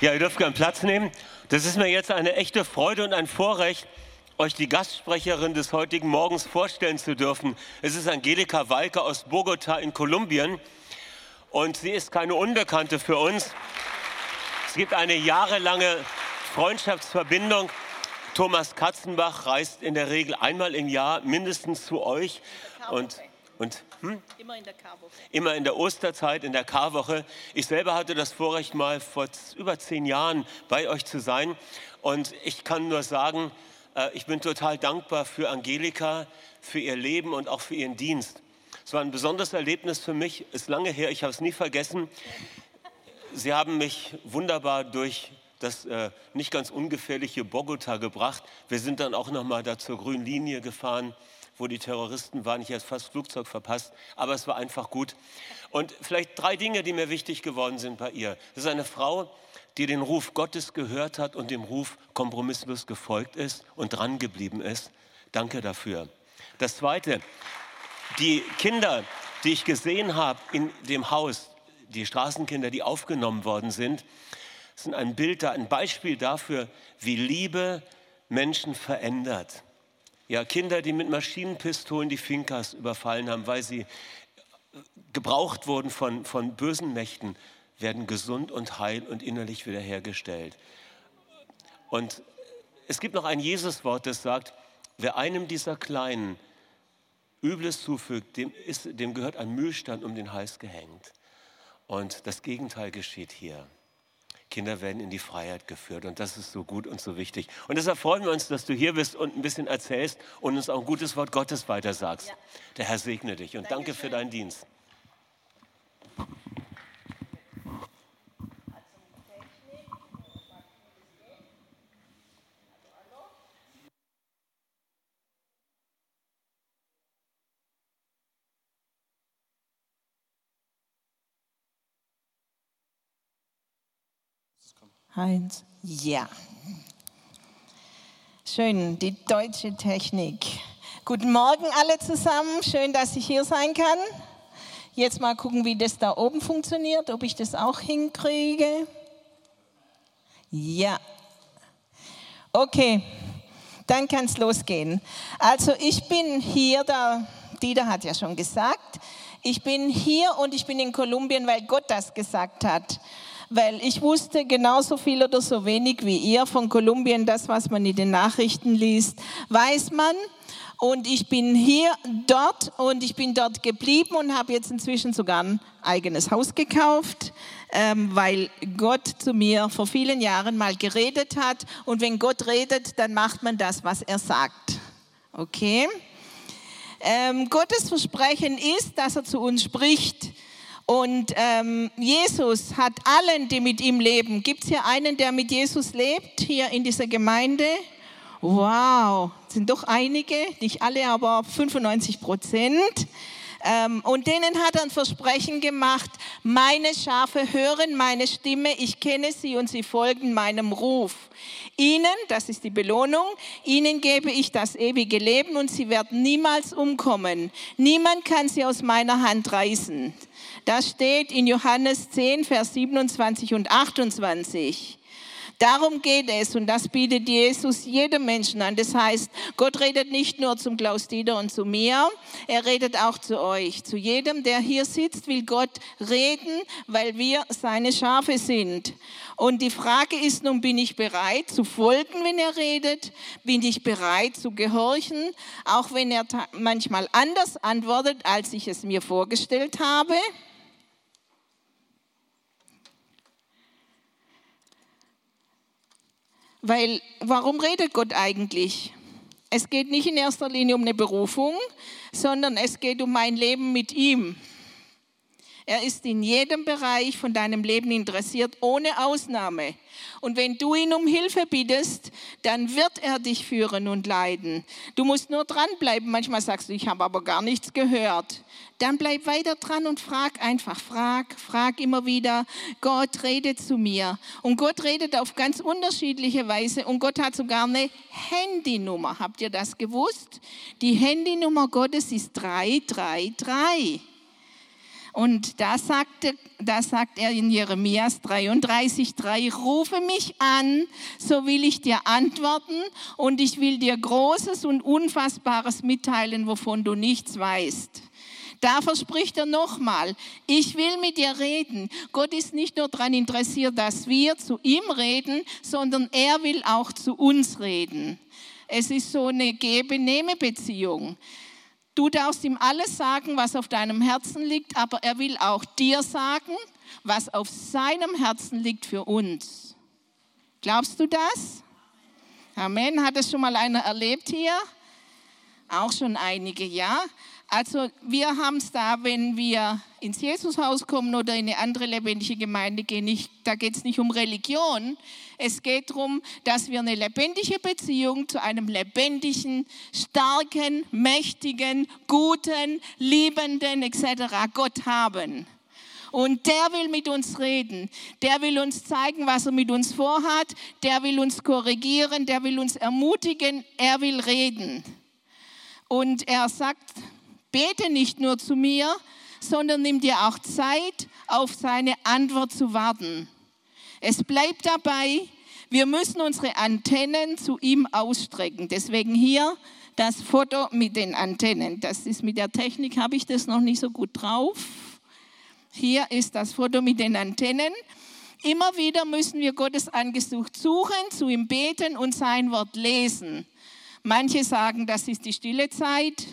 Ja, ihr dürft gerne Platz nehmen. Das ist mir jetzt eine echte Freude und ein Vorrecht, euch die Gastsprecherin des heutigen Morgens vorstellen zu dürfen. Es ist Angelika Walke aus Bogota in Kolumbien und sie ist keine Unbekannte für uns. Es gibt eine jahrelange Freundschaftsverbindung. Thomas Katzenbach reist in der Regel einmal im Jahr mindestens zu euch und und hm? immer in der Karwoche. Immer in der Osterzeit, in der Karwoche. Ich selber hatte das Vorrecht, mal vor über zehn Jahren bei euch zu sein. Und ich kann nur sagen, äh, ich bin total dankbar für Angelika, für ihr Leben und auch für ihren Dienst. Es war ein besonderes Erlebnis für mich, ist lange her, ich habe es nie vergessen. Sie haben mich wunderbar durch das äh, nicht ganz ungefährliche Bogota gebracht. Wir sind dann auch noch mal da zur grünen Linie gefahren wo die Terroristen waren. Ich habe fast Flugzeug verpasst, aber es war einfach gut. Und vielleicht drei Dinge, die mir wichtig geworden sind bei ihr. Das ist eine Frau, die den Ruf Gottes gehört hat und dem Ruf kompromisslos gefolgt ist und dran geblieben ist. Danke dafür. Das Zweite, die Kinder, die ich gesehen habe in dem Haus, die Straßenkinder, die aufgenommen worden sind, sind ein Bild, ein Beispiel dafür, wie Liebe Menschen verändert. Ja, Kinder, die mit Maschinenpistolen die Finkas überfallen haben, weil sie gebraucht wurden von, von bösen Mächten, werden gesund und heil und innerlich wiederhergestellt. Und es gibt noch ein Jesuswort, das sagt, wer einem dieser Kleinen Übles zufügt, dem, ist, dem gehört ein Mühlstand um den Hals gehängt. Und das Gegenteil geschieht hier. Kinder werden in die Freiheit geführt und das ist so gut und so wichtig. Und deshalb freuen wir uns, dass du hier bist und ein bisschen erzählst und uns auch ein gutes Wort Gottes weitersagst. Ja. Der Herr segne dich und danke, danke für deinen Dienst. Heinz. Ja. Schön, die deutsche Technik. Guten Morgen alle zusammen. Schön, dass ich hier sein kann. Jetzt mal gucken, wie das da oben funktioniert, ob ich das auch hinkriege. Ja. Okay, dann kann es losgehen. Also ich bin hier, der Dieter hat ja schon gesagt, ich bin hier und ich bin in Kolumbien, weil Gott das gesagt hat weil ich wusste genauso viel oder so wenig wie ihr von Kolumbien, das, was man in den Nachrichten liest, weiß man. Und ich bin hier dort und ich bin dort geblieben und habe jetzt inzwischen sogar ein eigenes Haus gekauft, ähm, weil Gott zu mir vor vielen Jahren mal geredet hat. Und wenn Gott redet, dann macht man das, was er sagt. Okay? Ähm, Gottes Versprechen ist, dass er zu uns spricht. Und ähm, Jesus hat allen, die mit ihm leben, gibt es hier einen, der mit Jesus lebt, hier in dieser Gemeinde? Wow, sind doch einige, nicht alle, aber 95 Prozent. Ähm, und denen hat er ein Versprechen gemacht, meine Schafe hören meine Stimme, ich kenne sie und sie folgen meinem Ruf. Ihnen, das ist die Belohnung, ihnen gebe ich das ewige Leben und sie werden niemals umkommen. Niemand kann sie aus meiner Hand reißen. Das steht in Johannes 10, Vers 27 und 28. Darum geht es und das bietet Jesus jedem Menschen an. Das heißt, Gott redet nicht nur zum Klaus Dieter und zu mir, er redet auch zu euch. Zu jedem, der hier sitzt, will Gott reden, weil wir seine Schafe sind. Und die Frage ist nun, bin ich bereit zu folgen, wenn er redet? Bin ich bereit zu gehorchen, auch wenn er manchmal anders antwortet, als ich es mir vorgestellt habe? Weil, warum redet Gott eigentlich? Es geht nicht in erster Linie um eine Berufung, sondern es geht um mein Leben mit ihm. Er ist in jedem Bereich von deinem Leben interessiert, ohne Ausnahme. Und wenn du ihn um Hilfe bittest, dann wird er dich führen und leiten. Du musst nur dranbleiben. Manchmal sagst du, ich habe aber gar nichts gehört. Dann bleib weiter dran und frag einfach, frag, frag immer wieder, Gott redet zu mir. Und Gott redet auf ganz unterschiedliche Weise. Und Gott hat sogar eine Handynummer. Habt ihr das gewusst? Die Handynummer Gottes ist 333. Und da, sagte, da sagt er in Jeremias 33,3, rufe mich an, so will ich dir antworten und ich will dir Großes und Unfassbares mitteilen, wovon du nichts weißt. Da verspricht er nochmal, ich will mit dir reden. Gott ist nicht nur daran interessiert, dass wir zu ihm reden, sondern er will auch zu uns reden. Es ist so eine Gebe-Nehme-Beziehung. Du darfst ihm alles sagen, was auf deinem Herzen liegt, aber er will auch dir sagen, was auf seinem Herzen liegt für uns. Glaubst du das? Amen. Hat es schon mal einer erlebt hier? Auch schon einige, ja. Also wir haben es da, wenn wir ins Jesushaus kommen oder in eine andere lebendige Gemeinde gehen, nicht, da geht es nicht um Religion. Es geht darum, dass wir eine lebendige Beziehung zu einem lebendigen, starken, mächtigen, guten, liebenden etc. Gott haben. Und der will mit uns reden. Der will uns zeigen, was er mit uns vorhat. Der will uns korrigieren. Der will uns ermutigen. Er will reden. Und er sagt, Bete nicht nur zu mir, sondern nimm dir auch Zeit, auf seine Antwort zu warten. Es bleibt dabei, wir müssen unsere Antennen zu ihm ausstrecken. Deswegen hier das Foto mit den Antennen. Das ist mit der Technik, habe ich das noch nicht so gut drauf. Hier ist das Foto mit den Antennen. Immer wieder müssen wir Gottes Angesicht suchen, zu ihm beten und sein Wort lesen. Manche sagen, das ist die stille Zeit.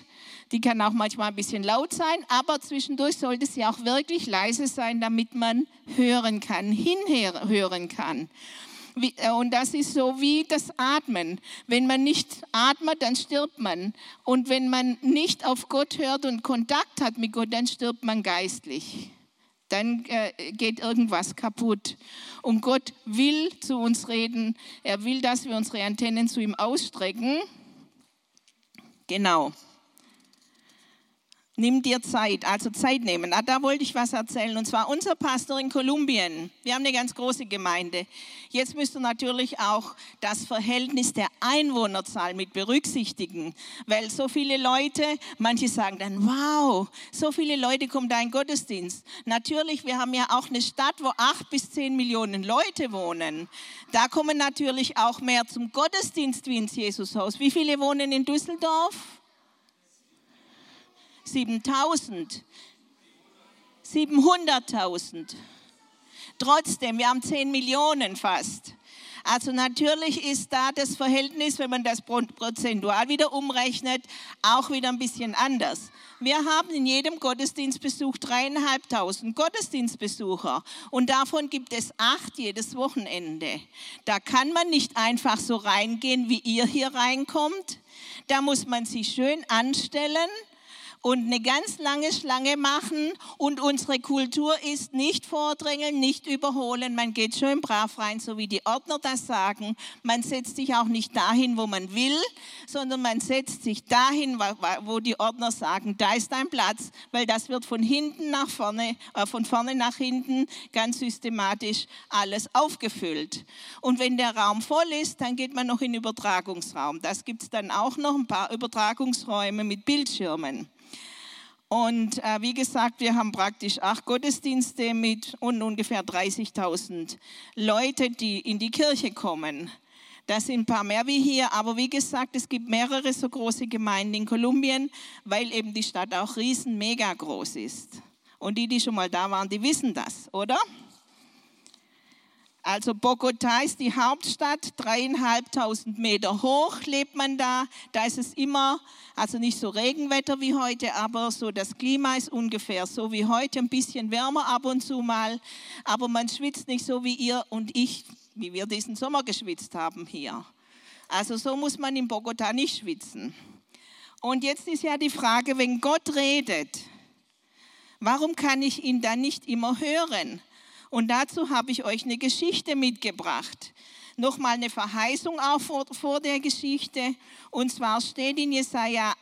Die kann auch manchmal ein bisschen laut sein, aber zwischendurch sollte sie auch wirklich leise sein, damit man hören kann, hinhören kann. Äh, und das ist so wie das Atmen. Wenn man nicht atmet, dann stirbt man. Und wenn man nicht auf Gott hört und Kontakt hat mit Gott, dann stirbt man geistlich. Dann äh, geht irgendwas kaputt. Und Gott will zu uns reden. Er will, dass wir unsere Antennen zu ihm ausstrecken. Genau. Nimm dir Zeit, also Zeit nehmen. Ah, da wollte ich was erzählen. Und zwar unser Pastor in Kolumbien. Wir haben eine ganz große Gemeinde. Jetzt müsst ihr natürlich auch das Verhältnis der Einwohnerzahl mit berücksichtigen. Weil so viele Leute, manche sagen dann, wow, so viele Leute kommen da in Gottesdienst. Natürlich, wir haben ja auch eine Stadt, wo acht bis zehn Millionen Leute wohnen. Da kommen natürlich auch mehr zum Gottesdienst wie ins Jesushaus. Wie viele wohnen in Düsseldorf? 7000, 700.000. Trotzdem, wir haben 10 Millionen fast. Also natürlich ist da das Verhältnis, wenn man das prozentual wieder umrechnet, auch wieder ein bisschen anders. Wir haben in jedem Gottesdienstbesuch dreieinhalbtausend Gottesdienstbesucher und davon gibt es acht jedes Wochenende. Da kann man nicht einfach so reingehen, wie ihr hier reinkommt. Da muss man sich schön anstellen und eine ganz lange Schlange machen. Und unsere Kultur ist nicht vordrängeln, nicht überholen. Man geht schön brav rein, so wie die Ordner das sagen. Man setzt sich auch nicht dahin, wo man will, sondern man setzt sich dahin, wo die Ordner sagen, da ist dein Platz, weil das wird von hinten nach vorne, äh, von vorne nach hinten ganz systematisch alles aufgefüllt. Und wenn der Raum voll ist, dann geht man noch in den Übertragungsraum. Das gibt es dann auch noch ein paar Übertragungsräume mit Bildschirmen. Und äh, wie gesagt, wir haben praktisch acht Gottesdienste mit und ungefähr 30.000 Leute, die in die Kirche kommen. Das sind ein paar mehr wie hier, aber wie gesagt, es gibt mehrere so große Gemeinden in Kolumbien, weil eben die Stadt auch riesen mega groß ist. Und die, die schon mal da waren, die wissen das, oder? Also Bogota ist die Hauptstadt, dreieinhalbtausend Meter hoch lebt man da. Da ist es immer, also nicht so Regenwetter wie heute, aber so das Klima ist ungefähr so wie heute, ein bisschen wärmer ab und zu mal. Aber man schwitzt nicht so wie ihr und ich, wie wir diesen Sommer geschwitzt haben hier. Also so muss man in Bogota nicht schwitzen. Und jetzt ist ja die Frage, wenn Gott redet, warum kann ich ihn dann nicht immer hören? Und dazu habe ich euch eine Geschichte mitgebracht. Nochmal eine Verheißung auch vor, vor der Geschichte. Und zwar steht in Jesaja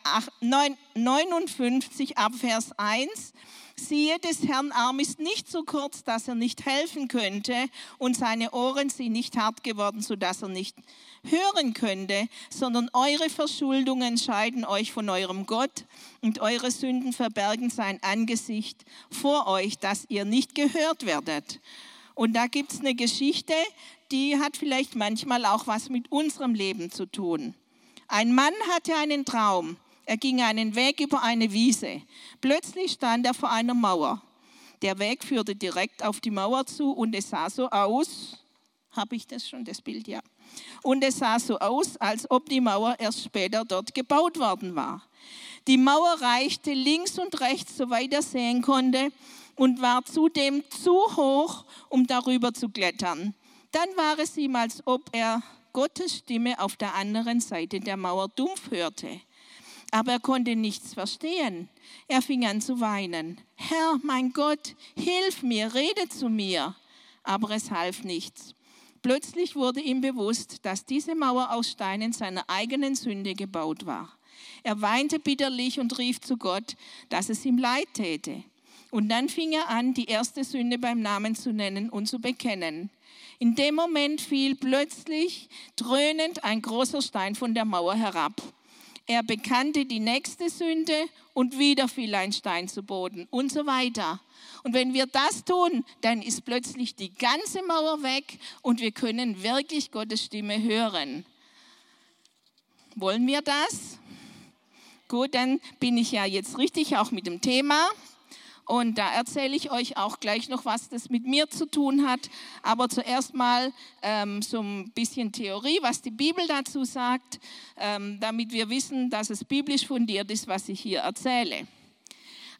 59 ab Vers 1, siehe, des Herrn Arm ist nicht so kurz, dass er nicht helfen könnte, und seine Ohren sind nicht hart geworden, sodass er nicht hören könnte, sondern eure Verschuldungen scheiden euch von eurem Gott und eure Sünden verbergen sein Angesicht vor euch, dass ihr nicht gehört werdet. Und da gibt es eine Geschichte, die hat vielleicht manchmal auch was mit unserem Leben zu tun. Ein Mann hatte einen Traum. Er ging einen Weg über eine Wiese. Plötzlich stand er vor einer Mauer. Der Weg führte direkt auf die Mauer zu und es sah so aus, habe ich das schon, das Bild, ja. Und es sah so aus, als ob die Mauer erst später dort gebaut worden war. Die Mauer reichte links und rechts, soweit er sehen konnte, und war zudem zu hoch, um darüber zu klettern. Dann war es ihm, als ob er Gottes Stimme auf der anderen Seite der Mauer dumpf hörte. Aber er konnte nichts verstehen. Er fing an zu weinen. Herr, mein Gott, hilf mir, rede zu mir. Aber es half nichts. Plötzlich wurde ihm bewusst, dass diese Mauer aus Steinen seiner eigenen Sünde gebaut war. Er weinte bitterlich und rief zu Gott, dass es ihm leid täte. Und dann fing er an, die erste Sünde beim Namen zu nennen und zu bekennen. In dem Moment fiel plötzlich dröhnend ein großer Stein von der Mauer herab. Er bekannte die nächste Sünde und wieder fiel ein Stein zu Boden und so weiter. Und wenn wir das tun, dann ist plötzlich die ganze Mauer weg und wir können wirklich Gottes Stimme hören. Wollen wir das? Gut, dann bin ich ja jetzt richtig auch mit dem Thema. Und da erzähle ich euch auch gleich noch, was das mit mir zu tun hat. Aber zuerst mal ähm, so ein bisschen Theorie, was die Bibel dazu sagt, ähm, damit wir wissen, dass es biblisch fundiert ist, was ich hier erzähle.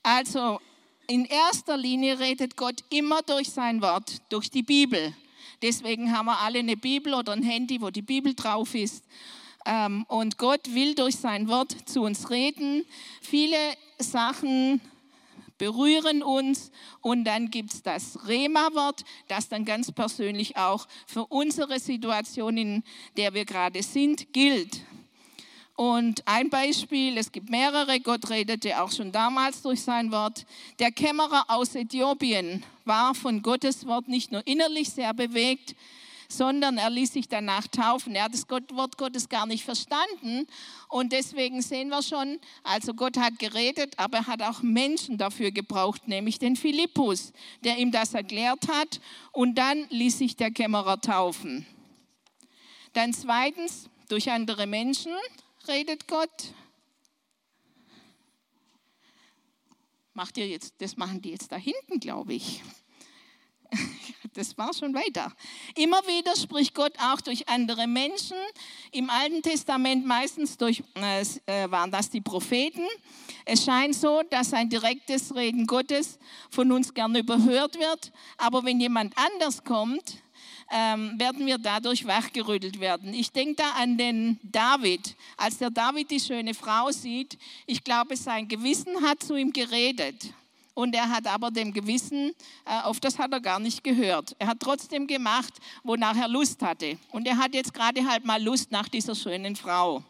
Also in erster Linie redet Gott immer durch sein Wort, durch die Bibel. Deswegen haben wir alle eine Bibel oder ein Handy, wo die Bibel drauf ist. Ähm, und Gott will durch sein Wort zu uns reden. Viele Sachen berühren uns und dann gibt es das Rema-Wort, das dann ganz persönlich auch für unsere Situation, in der wir gerade sind, gilt. Und ein Beispiel, es gibt mehrere, Gott redete auch schon damals durch sein Wort. Der Kämmerer aus Äthiopien war von Gottes Wort nicht nur innerlich sehr bewegt, sondern er ließ sich danach taufen. Er hat das Wort Gottes gar nicht verstanden und deswegen sehen wir schon, also Gott hat geredet, aber er hat auch Menschen dafür gebraucht, nämlich den Philippus, der ihm das erklärt hat und dann ließ sich der Kämmerer taufen. Dann zweitens, durch andere Menschen redet Gott. Macht ihr jetzt, das machen die jetzt da hinten, glaube ich. Das war schon weiter. Immer wieder spricht Gott auch durch andere Menschen. Im Alten Testament meistens durch, äh, waren das die Propheten. Es scheint so, dass ein direktes Reden Gottes von uns gerne überhört wird. Aber wenn jemand anders kommt, ähm, werden wir dadurch wachgerüttelt werden. Ich denke da an den David. Als der David die schöne Frau sieht, ich glaube, sein Gewissen hat zu ihm geredet. Und er hat aber dem Gewissen, äh, auf das hat er gar nicht gehört. Er hat trotzdem gemacht, wonach er Lust hatte. Und er hat jetzt gerade halt mal Lust nach dieser schönen Frau.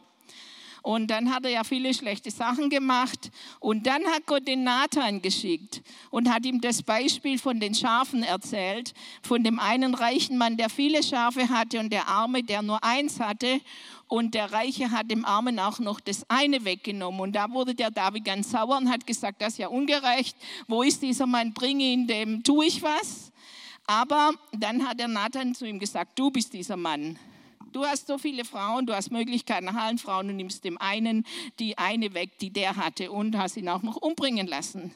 Und dann hat er ja viele schlechte Sachen gemacht. Und dann hat Gott den Nathan geschickt und hat ihm das Beispiel von den Schafen erzählt. Von dem einen reichen Mann, der viele Schafe hatte und der Arme, der nur eins hatte. Und der Reiche hat dem Armen auch noch das eine weggenommen. Und da wurde der David ganz sauer und hat gesagt, das ist ja ungerecht. Wo ist dieser Mann? Bringe ihn, dem tue ich was. Aber dann hat der Nathan zu ihm gesagt, du bist dieser Mann. Du hast so viele Frauen, du hast Möglichkeiten nach allen Frauen und nimmst dem einen die eine weg, die der hatte und hast ihn auch noch umbringen lassen.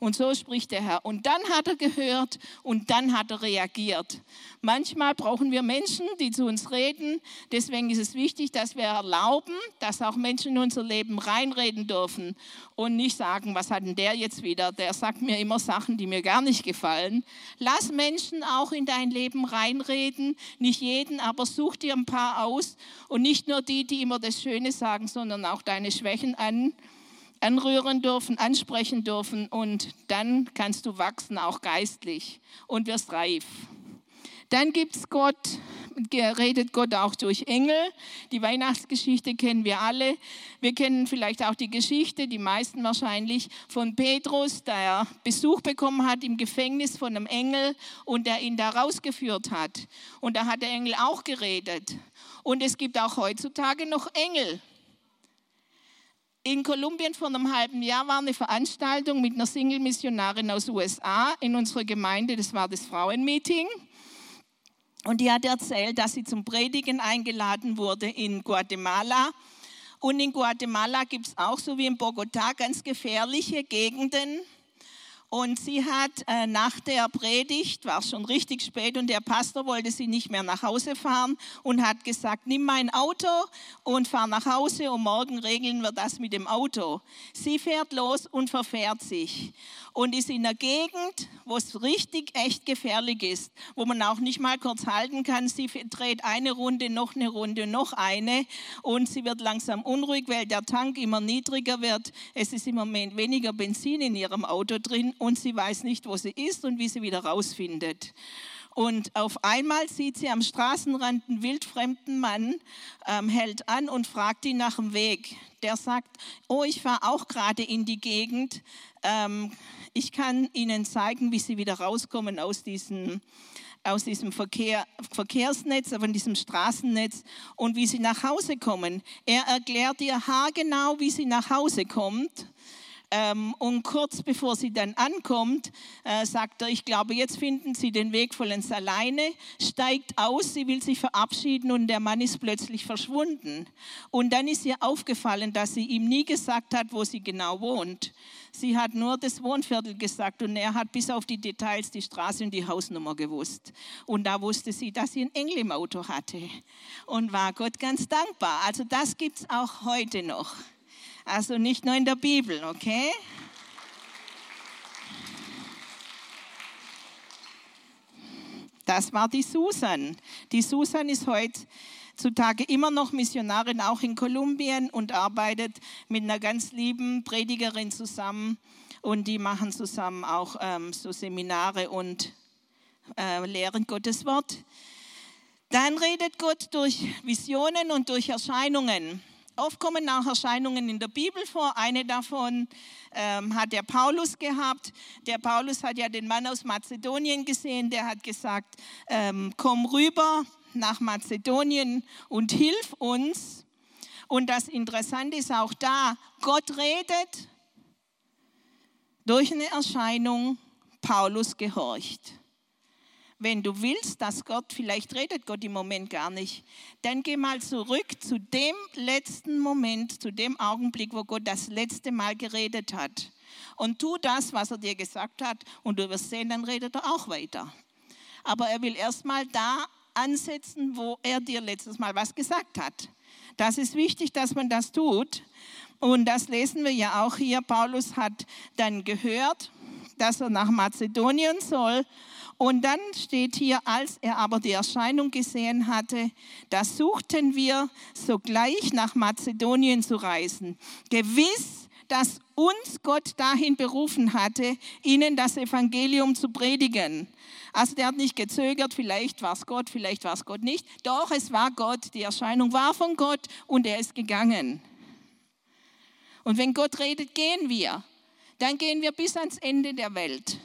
Und so spricht der Herr. Und dann hat er gehört und dann hat er reagiert. Manchmal brauchen wir Menschen, die zu uns reden. Deswegen ist es wichtig, dass wir erlauben, dass auch Menschen in unser Leben reinreden dürfen und nicht sagen, was hat denn der jetzt wieder? Der sagt mir immer Sachen, die mir gar nicht gefallen. Lass Menschen auch in dein Leben reinreden. Nicht jeden, aber such dir ein paar aus und nicht nur die, die immer das Schöne sagen, sondern auch deine Schwächen an anrühren dürfen, ansprechen dürfen und dann kannst du wachsen, auch geistlich und wirst reif. Dann gibt es Gott redet Gott auch durch Engel. Die Weihnachtsgeschichte kennen wir alle. Wir kennen vielleicht auch die Geschichte, die meisten wahrscheinlich, von Petrus, der Besuch bekommen hat im Gefängnis von einem Engel und der ihn da rausgeführt hat. Und da hat der Engel auch geredet. Und es gibt auch heutzutage noch Engel. In Kolumbien vor einem halben Jahr war eine Veranstaltung mit einer Single-Missionarin aus USA in unserer Gemeinde. Das war das Frauenmeeting. Und die hat erzählt, dass sie zum Predigen eingeladen wurde in Guatemala. Und in Guatemala gibt es auch, so wie in Bogotá, ganz gefährliche Gegenden und sie hat äh, nach der Predigt, war schon richtig spät und der Pastor wollte sie nicht mehr nach Hause fahren und hat gesagt, nimm mein Auto und fahr nach Hause und morgen regeln wir das mit dem Auto. Sie fährt los und verfährt sich und ist in einer Gegend, wo es richtig echt gefährlich ist, wo man auch nicht mal kurz halten kann. Sie dreht eine Runde, noch eine Runde, noch eine und sie wird langsam unruhig, weil der Tank immer niedriger wird. Es ist im Moment weniger Benzin in ihrem Auto drin und sie weiß nicht, wo sie ist und wie sie wieder rausfindet. Und auf einmal sieht sie am Straßenrand einen wildfremden Mann, ähm, hält an und fragt ihn nach dem Weg. Der sagt, oh, ich fahre auch gerade in die Gegend. Ähm, ich kann Ihnen zeigen, wie Sie wieder rauskommen aus diesem, aus diesem Verkehr, Verkehrsnetz, von diesem Straßennetz und wie Sie nach Hause kommen. Er erklärt ihr haargenau, wie sie nach Hause kommt und kurz bevor sie dann ankommt, äh, sagt er, ich glaube, jetzt finden Sie den Weg vollends alleine, steigt aus, sie will sich verabschieden und der Mann ist plötzlich verschwunden. Und dann ist ihr aufgefallen, dass sie ihm nie gesagt hat, wo sie genau wohnt. Sie hat nur das Wohnviertel gesagt und er hat bis auf die Details die Straße und die Hausnummer gewusst. Und da wusste sie, dass sie ein Engel im Auto hatte und war Gott ganz dankbar. Also das gibt es auch heute noch. Also nicht nur in der Bibel, okay? Das war die Susan. Die Susan ist heutzutage immer noch Missionarin, auch in Kolumbien und arbeitet mit einer ganz lieben Predigerin zusammen. Und die machen zusammen auch ähm, so Seminare und äh, lehren Gottes Wort. Dann redet Gott durch Visionen und durch Erscheinungen. Oft kommen auch Erscheinungen in der Bibel vor. Eine davon ähm, hat der Paulus gehabt. Der Paulus hat ja den Mann aus Mazedonien gesehen, der hat gesagt, ähm, komm rüber nach Mazedonien und hilf uns. Und das Interessante ist auch da, Gott redet durch eine Erscheinung, Paulus gehorcht wenn du willst, dass Gott, vielleicht redet Gott im Moment gar nicht, dann geh mal zurück zu dem letzten Moment, zu dem Augenblick, wo Gott das letzte Mal geredet hat. Und tu das, was er dir gesagt hat, und du wirst sehen, dann redet er auch weiter. Aber er will erst mal da ansetzen, wo er dir letztes Mal was gesagt hat. Das ist wichtig, dass man das tut. Und das lesen wir ja auch hier. Paulus hat dann gehört, dass er nach Mazedonien soll und dann steht hier, als er aber die Erscheinung gesehen hatte, da suchten wir sogleich nach Mazedonien zu reisen. Gewiss, dass uns Gott dahin berufen hatte, ihnen das Evangelium zu predigen. Also der hat nicht gezögert, vielleicht war es Gott, vielleicht war es Gott nicht. Doch, es war Gott, die Erscheinung war von Gott und er ist gegangen. Und wenn Gott redet, gehen wir. Dann gehen wir bis ans Ende der Welt.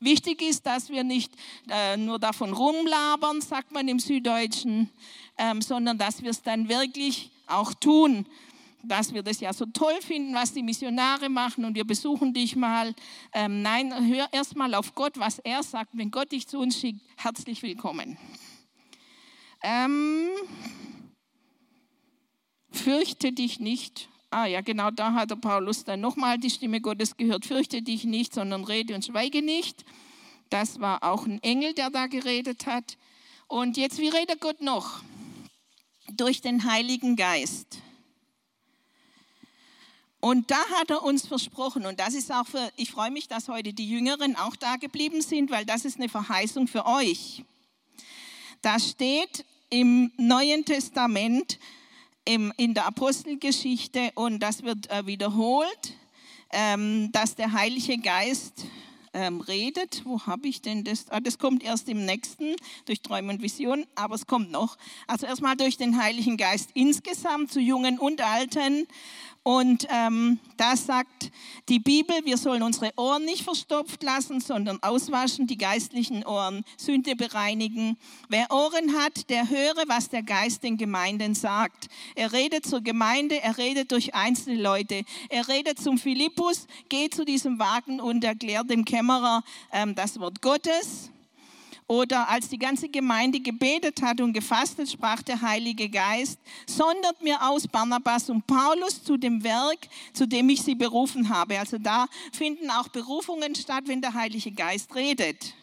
Wichtig ist, dass wir nicht äh, nur davon rumlabern, sagt man im Süddeutschen, ähm, sondern dass wir es dann wirklich auch tun. Dass wir das ja so toll finden, was die Missionare machen und wir besuchen dich mal. Ähm, nein, hör erst mal auf Gott, was er sagt. Wenn Gott dich zu uns schickt, herzlich willkommen. Ähm, fürchte dich nicht Ah ja, genau, da hat der Paulus dann nochmal die Stimme Gottes gehört, fürchte dich nicht, sondern rede und schweige nicht. Das war auch ein Engel, der da geredet hat. Und jetzt, wie redet Gott noch? Durch den Heiligen Geist. Und da hat er uns versprochen, und das ist auch für, ich freue mich, dass heute die Jüngeren auch da geblieben sind, weil das ist eine Verheißung für euch. Da steht im Neuen Testament, im, in der Apostelgeschichte und das wird äh, wiederholt, ähm, dass der Heilige Geist ähm, redet. Wo habe ich denn das? Ah, das kommt erst im nächsten, durch Träume und Visionen, aber es kommt noch. Also erstmal durch den Heiligen Geist insgesamt zu Jungen und Alten. Und ähm, da sagt die Bibel, wir sollen unsere Ohren nicht verstopft lassen, sondern auswaschen, die geistlichen Ohren, Sünde bereinigen. Wer Ohren hat, der höre, was der Geist den Gemeinden sagt. Er redet zur Gemeinde, er redet durch einzelne Leute. Er redet zum Philippus, geht zu diesem Wagen und erklärt dem Kämmerer ähm, das Wort Gottes. Oder als die ganze Gemeinde gebetet hat und gefastet, sprach der Heilige Geist, sondert mir aus Barnabas und Paulus zu dem Werk, zu dem ich sie berufen habe. Also da finden auch Berufungen statt, wenn der Heilige Geist redet.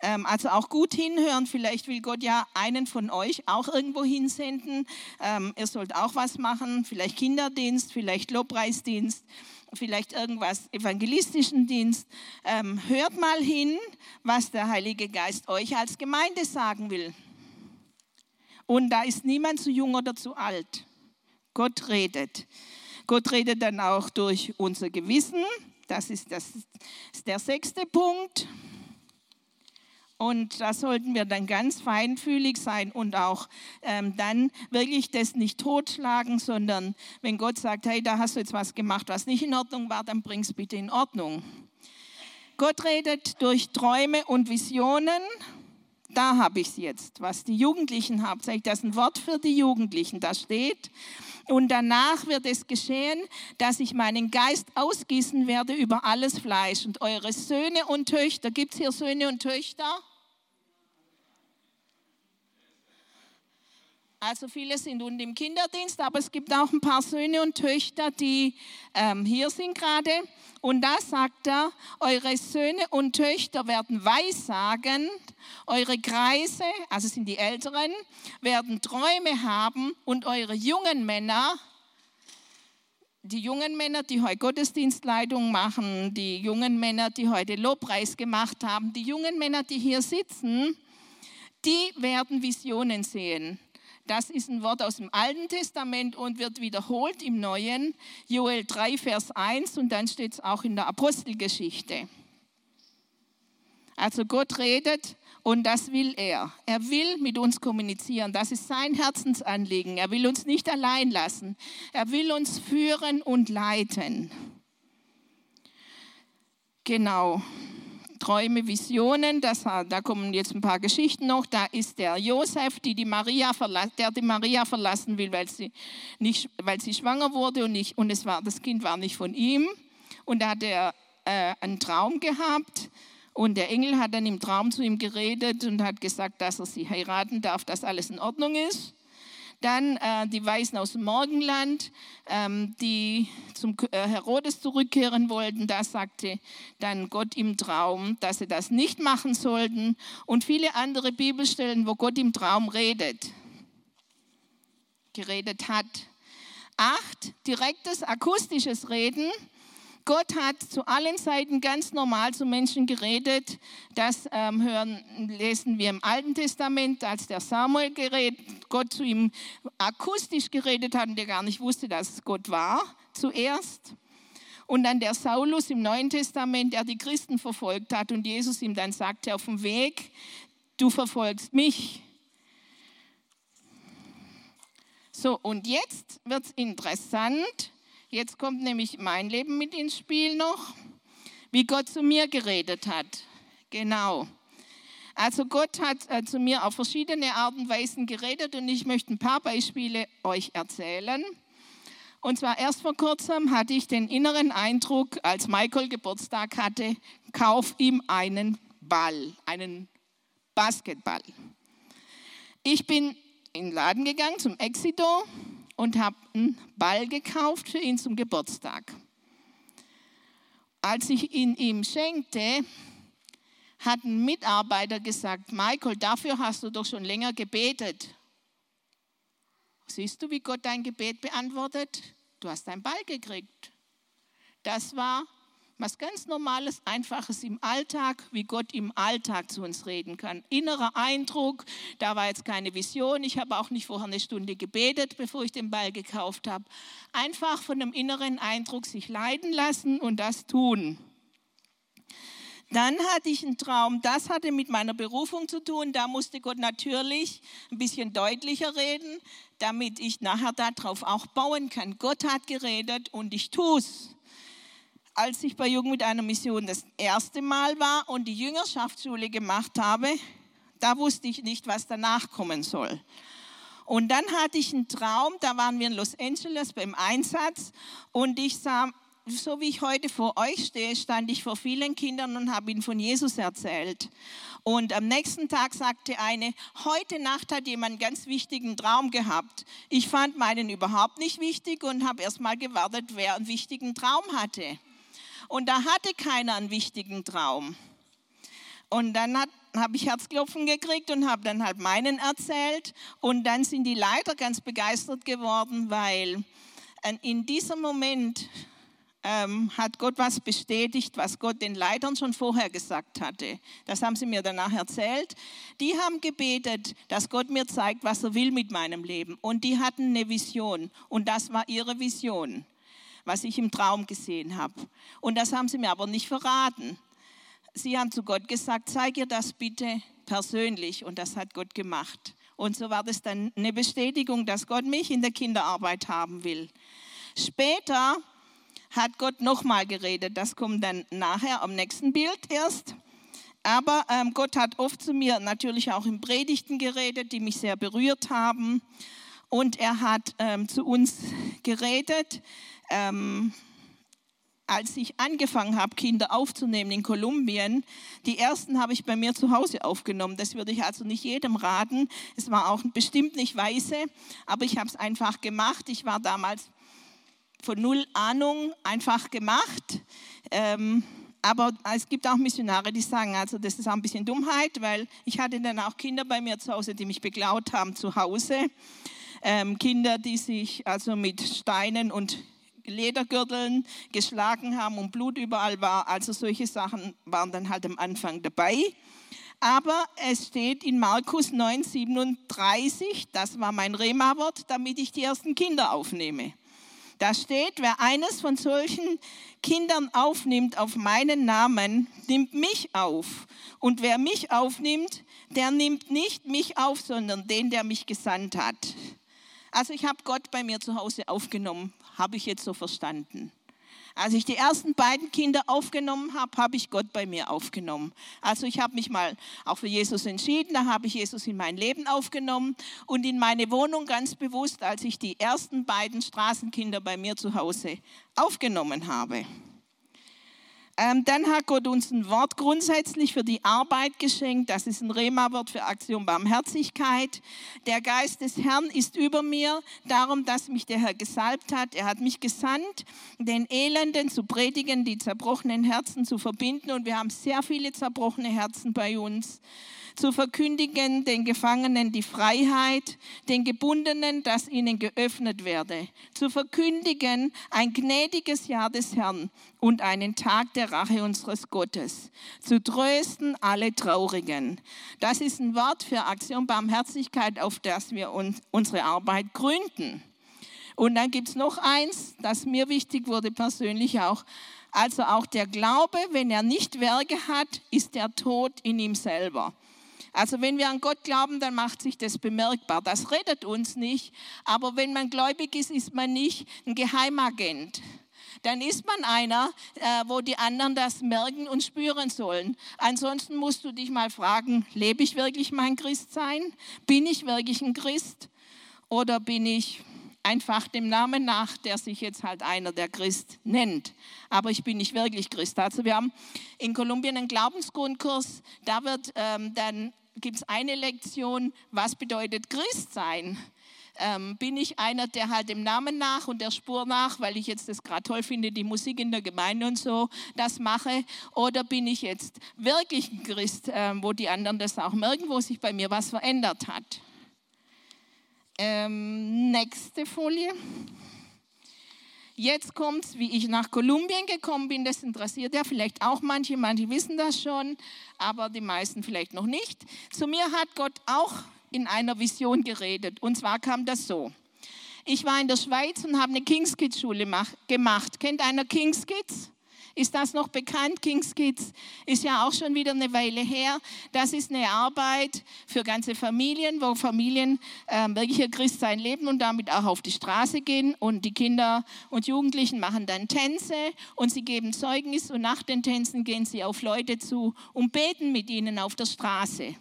Ähm, also auch gut hinhören, vielleicht will Gott ja einen von euch auch irgendwo hinsenden. Ähm, ihr sollt auch was machen, vielleicht Kinderdienst, vielleicht Lobpreisdienst vielleicht irgendwas evangelistischen Dienst. Ähm, hört mal hin, was der Heilige Geist euch als Gemeinde sagen will. Und da ist niemand zu jung oder zu alt. Gott redet. Gott redet dann auch durch unser Gewissen. Das ist, das ist der sechste Punkt. Und da sollten wir dann ganz feinfühlig sein und auch ähm, dann wirklich das nicht totschlagen, sondern wenn Gott sagt, hey, da hast du jetzt was gemacht, was nicht in Ordnung war, dann bring es bitte in Ordnung. Gott redet durch Träume und Visionen. Da habe ich es jetzt, was die Jugendlichen haben. Das ist ein Wort für die Jugendlichen. Da steht, und danach wird es geschehen, dass ich meinen Geist ausgießen werde über alles Fleisch. Und eure Söhne und Töchter, gibt es hier Söhne und Töchter? Also viele sind unten im Kinderdienst, aber es gibt auch ein paar Söhne und Töchter, die ähm, hier sind gerade. Und da sagt er, eure Söhne und Töchter werden Weissagen, eure Kreise, also sind die Älteren, werden Träume haben und eure jungen Männer, die jungen Männer, die heute Gottesdienstleitung machen, die jungen Männer, die heute Lobpreis gemacht haben, die jungen Männer, die hier sitzen, die werden Visionen sehen. Das ist ein Wort aus dem Alten Testament und wird wiederholt im Neuen. Joel 3, Vers 1 und dann steht es auch in der Apostelgeschichte. Also Gott redet und das will er. Er will mit uns kommunizieren. Das ist sein Herzensanliegen. Er will uns nicht allein lassen. Er will uns führen und leiten. Genau. Träume, Visionen, das, da kommen jetzt ein paar Geschichten noch. Da ist der Josef, die die Maria der die Maria verlassen will, weil sie, nicht, weil sie schwanger wurde und, nicht, und es war, das Kind war nicht von ihm. Und da hat er äh, einen Traum gehabt und der Engel hat dann im Traum zu ihm geredet und hat gesagt, dass er sie heiraten darf, dass alles in Ordnung ist. Dann äh, die Weisen aus dem Morgenland, ähm, die zum äh, Herodes zurückkehren wollten. Da sagte dann Gott im Traum, dass sie das nicht machen sollten. Und viele andere Bibelstellen, wo Gott im Traum redet, geredet hat. Acht, direktes akustisches Reden Gott hat zu allen Zeiten ganz normal zu Menschen geredet. Das ähm, hören, lesen wir im Alten Testament, als der Samuel geredet, Gott zu ihm akustisch geredet hat und der gar nicht wusste, dass es Gott war zuerst. Und dann der Saulus im Neuen Testament, der die Christen verfolgt hat und Jesus ihm dann sagte auf dem Weg, du verfolgst mich. So, und jetzt wird es interessant. Jetzt kommt nämlich mein Leben mit ins Spiel noch, wie Gott zu mir geredet hat. Genau. Also Gott hat äh, zu mir auf verschiedene Arten und Weisen geredet und ich möchte ein paar Beispiele euch erzählen. Und zwar erst vor kurzem hatte ich den inneren Eindruck, als Michael Geburtstag hatte, kauf ihm einen Ball, einen Basketball. Ich bin in den Laden gegangen zum Exito und habe einen Ball gekauft für ihn zum Geburtstag. Als ich ihn ihm schenkte, hat ein Mitarbeiter gesagt, Michael, dafür hast du doch schon länger gebetet. Siehst du, wie Gott dein Gebet beantwortet? Du hast einen Ball gekriegt. Das war was ganz Normales, Einfaches im Alltag, wie Gott im Alltag zu uns reden kann. Innerer Eindruck, da war jetzt keine Vision. Ich habe auch nicht vorher eine Stunde gebetet, bevor ich den Ball gekauft habe. Einfach von einem inneren Eindruck sich leiden lassen und das tun. Dann hatte ich einen Traum, das hatte mit meiner Berufung zu tun. Da musste Gott natürlich ein bisschen deutlicher reden, damit ich nachher darauf auch bauen kann. Gott hat geredet und ich tue es. Als ich bei Jugend mit einer Mission das erste Mal war und die Jüngerschaftsschule gemacht habe, da wusste ich nicht, was danach kommen soll. Und dann hatte ich einen Traum, da waren wir in Los Angeles beim Einsatz und ich sah so wie ich heute vor euch stehe, stand ich vor vielen Kindern und habe ihnen von Jesus erzählt. Und am nächsten Tag sagte eine, heute Nacht hat jemand einen ganz wichtigen Traum gehabt. Ich fand meinen überhaupt nicht wichtig und habe erst mal gewartet, wer einen wichtigen Traum hatte. Und da hatte keiner einen wichtigen Traum. Und dann habe ich Herzklopfen gekriegt und habe dann halt meinen erzählt. Und dann sind die Leiter ganz begeistert geworden, weil äh, in diesem Moment ähm, hat Gott was bestätigt, was Gott den Leitern schon vorher gesagt hatte. Das haben sie mir danach erzählt. Die haben gebetet, dass Gott mir zeigt, was er will mit meinem Leben. Und die hatten eine Vision. Und das war ihre Vision, was ich im Traum gesehen habe. Und das haben sie mir aber nicht verraten. Sie haben zu Gott gesagt, zeig ihr das bitte persönlich. Und das hat Gott gemacht. Und so war das dann eine Bestätigung, dass Gott mich in der Kinderarbeit haben will. Später hat Gott nochmal geredet. Das kommt dann nachher am nächsten Bild erst. Aber ähm, Gott hat oft zu mir natürlich auch in Predigten geredet, die mich sehr berührt haben. Und er hat ähm, zu uns geredet, ähm, als ich angefangen habe, Kinder aufzunehmen in Kolumbien. Die ersten habe ich bei mir zu Hause aufgenommen. Das würde ich also nicht jedem raten. Es war auch bestimmt nicht weise, aber ich habe es einfach gemacht. Ich war damals von null Ahnung einfach gemacht. Ähm, aber es gibt auch Missionare, die sagen, also das ist auch ein bisschen Dummheit, weil ich hatte dann auch Kinder bei mir zu Hause, die mich beklaut haben zu Hause. Ähm, Kinder, die sich also mit Steinen und Ledergürteln geschlagen haben und Blut überall war. Also solche Sachen waren dann halt am Anfang dabei. Aber es steht in Markus 9,37, das war mein Rema-Wort, damit ich die ersten Kinder aufnehme. Da steht, wer eines von solchen Kindern aufnimmt auf meinen Namen, nimmt mich auf. Und wer mich aufnimmt, der nimmt nicht mich auf, sondern den, der mich gesandt hat. Also ich habe Gott bei mir zu Hause aufgenommen, habe ich jetzt so verstanden. Als ich die ersten beiden Kinder aufgenommen habe, habe ich Gott bei mir aufgenommen. Also ich habe mich mal auch für Jesus entschieden, da habe ich Jesus in mein Leben aufgenommen und in meine Wohnung ganz bewusst, als ich die ersten beiden Straßenkinder bei mir zu Hause aufgenommen habe. Ähm, dann hat Gott uns ein Wort grundsätzlich für die Arbeit geschenkt. Das ist ein Rema-Wort für Aktion Barmherzigkeit. Der Geist des Herrn ist über mir, darum, dass mich der Herr gesalbt hat. Er hat mich gesandt, den Elenden zu predigen, die zerbrochenen Herzen zu verbinden. Und wir haben sehr viele zerbrochene Herzen bei uns zu verkündigen den Gefangenen die Freiheit, den Gebundenen, dass ihnen geöffnet werde, zu verkündigen ein gnädiges Jahr des Herrn und einen Tag der Rache unseres Gottes, zu trösten alle Traurigen. Das ist ein Wort für Aktion Barmherzigkeit, auf das wir uns, unsere Arbeit gründen. Und dann gibt es noch eins, das mir wichtig wurde persönlich auch. Also auch der Glaube, wenn er nicht Werke hat, ist der Tod in ihm selber. Also wenn wir an Gott glauben, dann macht sich das bemerkbar. Das rettet uns nicht. Aber wenn man gläubig ist, ist man nicht ein Geheimagent. Dann ist man einer, äh, wo die anderen das merken und spüren sollen. Ansonsten musst du dich mal fragen, lebe ich wirklich mein Christsein? Bin ich wirklich ein Christ? Oder bin ich einfach dem Namen nach, der sich jetzt halt einer der Christ nennt. Aber ich bin nicht wirklich Christ. Also wir haben in Kolumbien einen Glaubensgrundkurs, da wird ähm, dann gibt es eine Lektion, was bedeutet Christ sein? Ähm, bin ich einer, der halt dem Namen nach und der Spur nach, weil ich jetzt das gerade toll finde, die Musik in der Gemeinde und so, das mache? Oder bin ich jetzt wirklich ein Christ, ähm, wo die anderen das auch merken, wo sich bei mir was verändert hat? Ähm, nächste Folie. Jetzt kommt wie ich nach Kolumbien gekommen bin. Das interessiert ja vielleicht auch manche. Manche wissen das schon, aber die meisten vielleicht noch nicht. Zu mir hat Gott auch in einer Vision geredet. Und zwar kam das so. Ich war in der Schweiz und habe eine Kingskids-Schule gemacht. Kennt einer Kingskids? Ist das noch bekannt? Kings Kids ist ja auch schon wieder eine Weile her. Das ist eine Arbeit für ganze Familien, wo Familien äh, wirklich ihr Christsein leben und damit auch auf die Straße gehen. Und die Kinder und Jugendlichen machen dann Tänze und sie geben Zeugnis und nach den Tänzen gehen sie auf Leute zu und beten mit ihnen auf der Straße.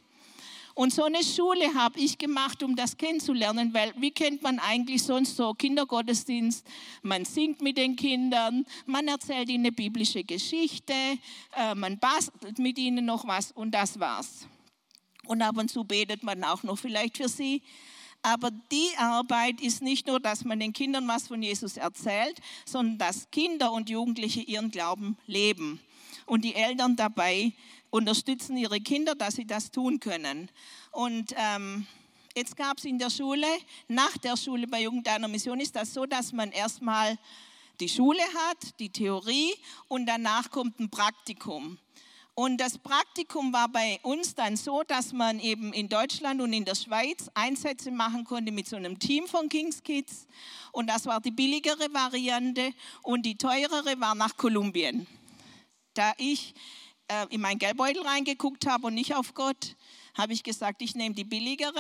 Und so eine Schule habe ich gemacht, um das kennenzulernen, weil wie kennt man eigentlich sonst so Kindergottesdienst? Man singt mit den Kindern, man erzählt ihnen eine biblische Geschichte, äh, man bastelt mit ihnen noch was und das war's. Und ab und zu betet man auch noch vielleicht für sie. Aber die Arbeit ist nicht nur, dass man den Kindern was von Jesus erzählt, sondern dass Kinder und Jugendliche ihren Glauben leben und die Eltern dabei unterstützen ihre Kinder, dass sie das tun können. Und ähm, jetzt gab es in der Schule, nach der Schule bei Jugend einer Mission ist das so, dass man erstmal die Schule hat, die Theorie und danach kommt ein Praktikum. Und das Praktikum war bei uns dann so, dass man eben in Deutschland und in der Schweiz Einsätze machen konnte mit so einem Team von Kings Kids. Und das war die billigere Variante und die teurere war nach Kolumbien. Da ich äh, in meinen Geldbeutel reingeguckt habe und nicht auf Gott, habe ich gesagt, ich nehme die billigere.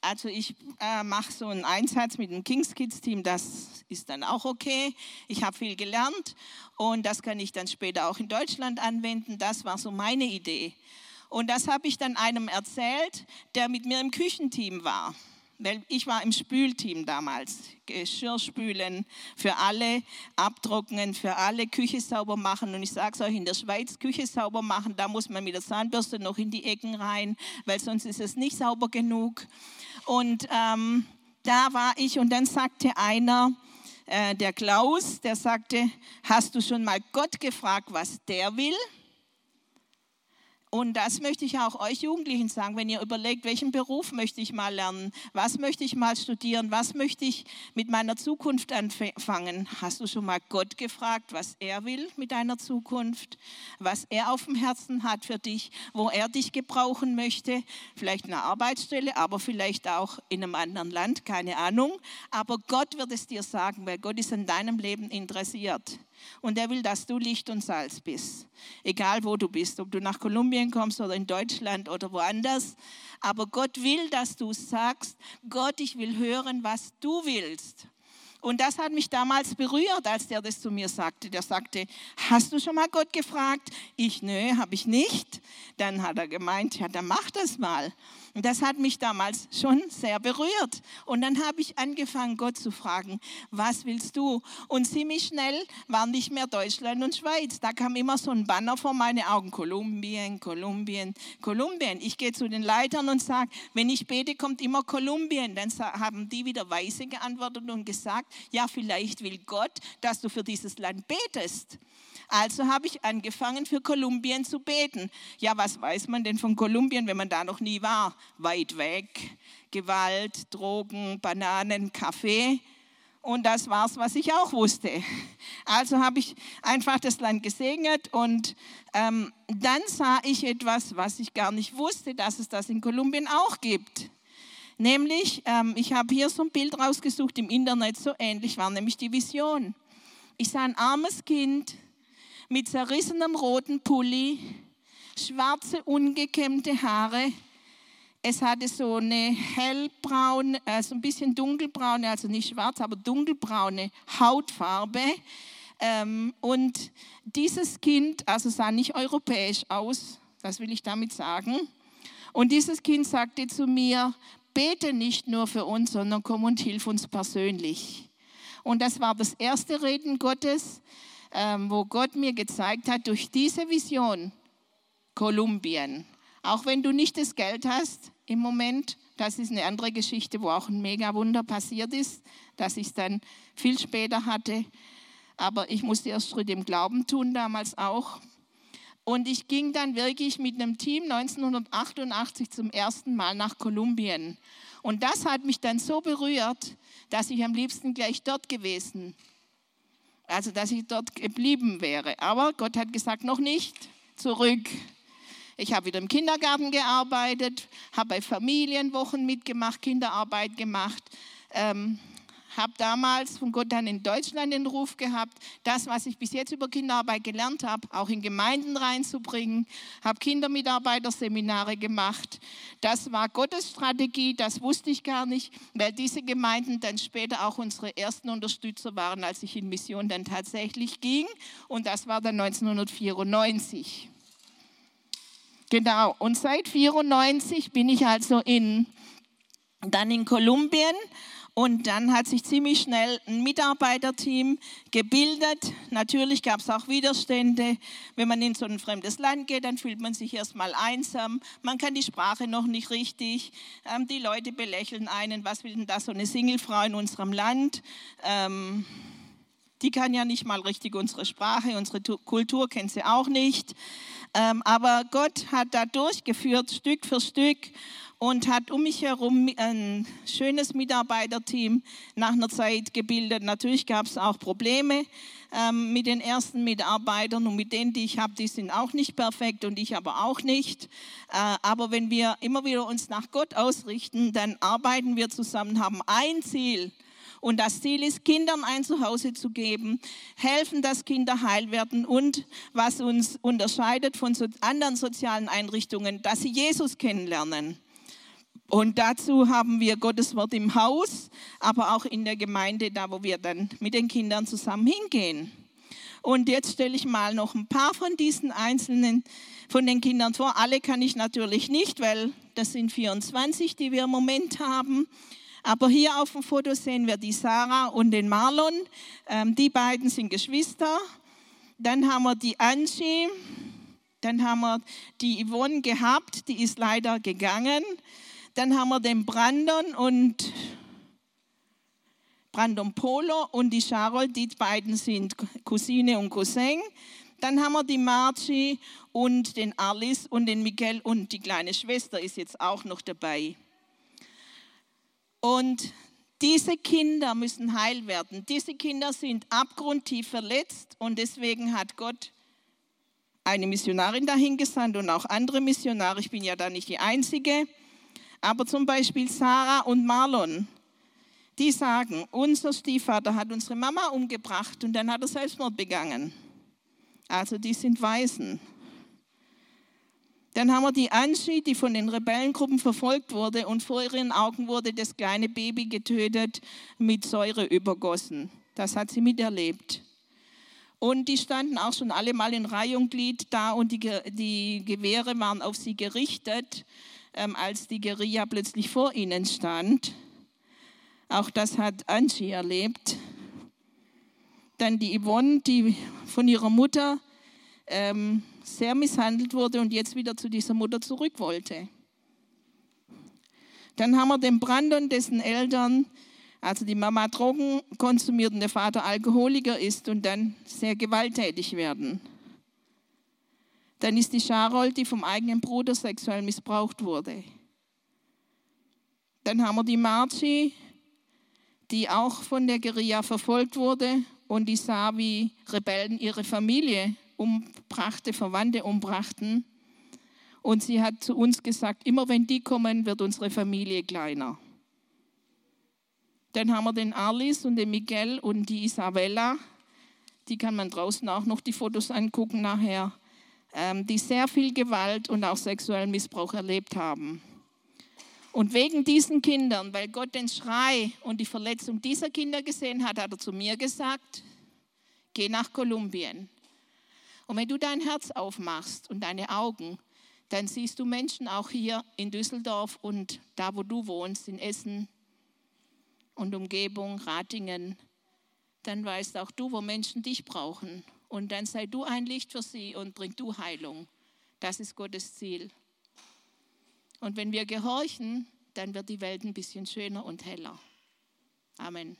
Also ich äh, mache so einen Einsatz mit dem Kings Kids Team, das ist dann auch okay. Ich habe viel gelernt und das kann ich dann später auch in Deutschland anwenden. Das war so meine Idee. Und das habe ich dann einem erzählt, der mit mir im Küchenteam war weil ich war im Spülteam damals. Geschirr spülen für alle, abtrocknen für alle, Küche sauber machen. Und ich sage es euch, in der Schweiz Küche sauber machen, da muss man mit der Zahnbürste noch in die Ecken rein, weil sonst ist es nicht sauber genug. Und ähm, da war ich und dann sagte einer, äh, der Klaus, der sagte, hast du schon mal Gott gefragt, was der will? Und das möchte ich auch euch Jugendlichen sagen, wenn ihr überlegt, welchen Beruf möchte ich mal lernen, was möchte ich mal studieren, was möchte ich mit meiner Zukunft anfangen. Hast du schon mal Gott gefragt, was er will mit deiner Zukunft, was er auf dem Herzen hat für dich, wo er dich gebrauchen möchte, vielleicht eine Arbeitsstelle, aber vielleicht auch in einem anderen Land, keine Ahnung. Aber Gott wird es dir sagen, weil Gott ist an deinem Leben interessiert. Und er will, dass du Licht und Salz bist. Egal wo du bist, ob du nach Kolumbien kommst oder in Deutschland oder woanders. Aber Gott will, dass du sagst, Gott, ich will hören, was du willst. Und das hat mich damals berührt, als der das zu mir sagte. Der sagte, hast du schon mal Gott gefragt? Ich, nö, habe ich nicht. Dann hat er gemeint, ja, dann mach das mal. Und das hat mich damals schon sehr berührt. Und dann habe ich angefangen, Gott zu fragen, was willst du? Und ziemlich schnell war nicht mehr Deutschland und Schweiz. Da kam immer so ein Banner vor meine Augen. Kolumbien, Kolumbien, Kolumbien. Ich gehe zu den Leitern und sage, wenn ich bete, kommt immer Kolumbien. Dann haben die wieder weise geantwortet und gesagt, ja, vielleicht will Gott, dass du für dieses Land betest. Also habe ich angefangen, für Kolumbien zu beten. Ja, was weiß man denn von Kolumbien, wenn man da noch nie war? Weit weg, Gewalt, Drogen, Bananen, Kaffee. Und das war es, was ich auch wusste. Also habe ich einfach das Land gesegnet und ähm, dann sah ich etwas, was ich gar nicht wusste, dass es das in Kolumbien auch gibt. Nämlich, ähm, ich habe hier so ein Bild rausgesucht im Internet, so ähnlich war nämlich die Vision. Ich sah ein armes Kind, mit zerrissenem roten Pulli, schwarze, ungekämmte Haare. Es hatte so eine hellbraune, also ein bisschen dunkelbraune, also nicht schwarz, aber dunkelbraune Hautfarbe. Ähm, und dieses Kind, also sah nicht europäisch aus, das will ich damit sagen. Und dieses Kind sagte zu mir, bete nicht nur für uns, sondern komm und hilf uns persönlich. Und das war das erste Reden Gottes ähm, wo Gott mir gezeigt hat, durch diese Vision, Kolumbien, auch wenn du nicht das Geld hast im Moment, das ist eine andere Geschichte, wo auch ein Mega-Wunder passiert ist, dass ich es dann viel später hatte. Aber ich musste erst Schritt im Glauben tun, damals auch. Und ich ging dann wirklich mit einem Team 1988 zum ersten Mal nach Kolumbien. Und das hat mich dann so berührt, dass ich am liebsten gleich dort gewesen also dass ich dort geblieben wäre. Aber Gott hat gesagt, noch nicht, zurück. Ich habe wieder im Kindergarten gearbeitet, habe bei Familienwochen mitgemacht, Kinderarbeit gemacht, ähm, habe damals von Gott dann in Deutschland den Ruf gehabt, das, was ich bis jetzt über Kinderarbeit gelernt habe, auch in Gemeinden reinzubringen. Habe Kindermitarbeiterseminare gemacht. Das war Gottes Strategie, das wusste ich gar nicht, weil diese Gemeinden dann später auch unsere ersten Unterstützer waren, als ich in Mission dann tatsächlich ging. Und das war dann 1994. Genau, und seit 1994 bin ich also in, dann in Kolumbien und dann hat sich ziemlich schnell ein Mitarbeiterteam gebildet. Natürlich gab es auch Widerstände. Wenn man in so ein fremdes Land geht, dann fühlt man sich erstmal einsam. Man kann die Sprache noch nicht richtig. Ähm, die Leute belächeln einen. Was will denn da so eine Singlefrau in unserem Land? Ähm, die kann ja nicht mal richtig unsere Sprache, unsere Kultur kennt sie auch nicht. Ähm, aber Gott hat da durchgeführt, Stück für Stück und hat um mich herum ein schönes Mitarbeiterteam nach einer Zeit gebildet. Natürlich gab es auch Probleme ähm, mit den ersten Mitarbeitern und mit denen, die ich habe, die sind auch nicht perfekt und ich aber auch nicht. Äh, aber wenn wir immer wieder uns nach Gott ausrichten, dann arbeiten wir zusammen, haben ein Ziel. Und das Ziel ist, Kindern ein Zuhause zu geben, helfen, dass Kinder heil werden und was uns unterscheidet von so anderen sozialen Einrichtungen, dass sie Jesus kennenlernen. Und dazu haben wir Gottes Wort im Haus, aber auch in der Gemeinde, da wo wir dann mit den Kindern zusammen hingehen. Und jetzt stelle ich mal noch ein paar von diesen einzelnen, von den Kindern vor. Alle kann ich natürlich nicht, weil das sind 24, die wir im Moment haben. Aber hier auf dem Foto sehen wir die Sarah und den Marlon. Ähm, die beiden sind Geschwister. Dann haben wir die Angie. Dann haben wir die Yvonne gehabt, die ist leider gegangen. Dann haben wir den Brandon und Brandon Polo und die Charol, die beiden sind Cousine und Cousin. Dann haben wir die Marci und den Alice und den Miguel und die kleine Schwester ist jetzt auch noch dabei. Und diese Kinder müssen heil werden. Diese Kinder sind abgrundtief verletzt und deswegen hat Gott eine Missionarin dahin gesandt und auch andere Missionare. Ich bin ja da nicht die Einzige. Aber zum Beispiel Sarah und Marlon, die sagen, unser Stiefvater hat unsere Mama umgebracht und dann hat er Selbstmord begangen. Also die sind Waisen. Dann haben wir die Angie, die von den Rebellengruppen verfolgt wurde und vor ihren Augen wurde das kleine Baby getötet, mit Säure übergossen. Das hat sie miterlebt. Und die standen auch schon alle mal in Reihe und Glied da und die, die Gewehre waren auf sie gerichtet ähm, als die Guerilla plötzlich vor ihnen stand. Auch das hat Angie erlebt. Dann die Yvonne, die von ihrer Mutter ähm, sehr misshandelt wurde und jetzt wieder zu dieser Mutter zurück wollte. Dann haben wir den Brandon, dessen Eltern, also die Mama Drogen konsumiert und der Vater Alkoholiker ist und dann sehr gewalttätig werden. Dann ist die Charol, die vom eigenen Bruder sexuell missbraucht wurde. Dann haben wir die Marci, die auch von der Guerilla verfolgt wurde und die sah, wie Rebellen ihre Familie umbrachte, Verwandte umbrachten. Und sie hat zu uns gesagt, immer wenn die kommen, wird unsere Familie kleiner. Dann haben wir den Arlis und den Miguel und die Isabella. Die kann man draußen auch noch die Fotos angucken nachher. Ähm, die sehr viel Gewalt und auch sexuellen Missbrauch erlebt haben. Und wegen diesen Kindern, weil Gott den Schrei und die Verletzung dieser Kinder gesehen hat, hat er zu mir gesagt, geh nach Kolumbien. Und wenn du dein Herz aufmachst und deine Augen, dann siehst du Menschen auch hier in Düsseldorf und da, wo du wohnst, in Essen und Umgebung, Ratingen. Dann weißt auch du, wo Menschen dich brauchen und dann sei du ein Licht für sie und bring du Heilung. Das ist Gottes Ziel. Und wenn wir gehorchen, dann wird die Welt ein bisschen schöner und heller. Amen.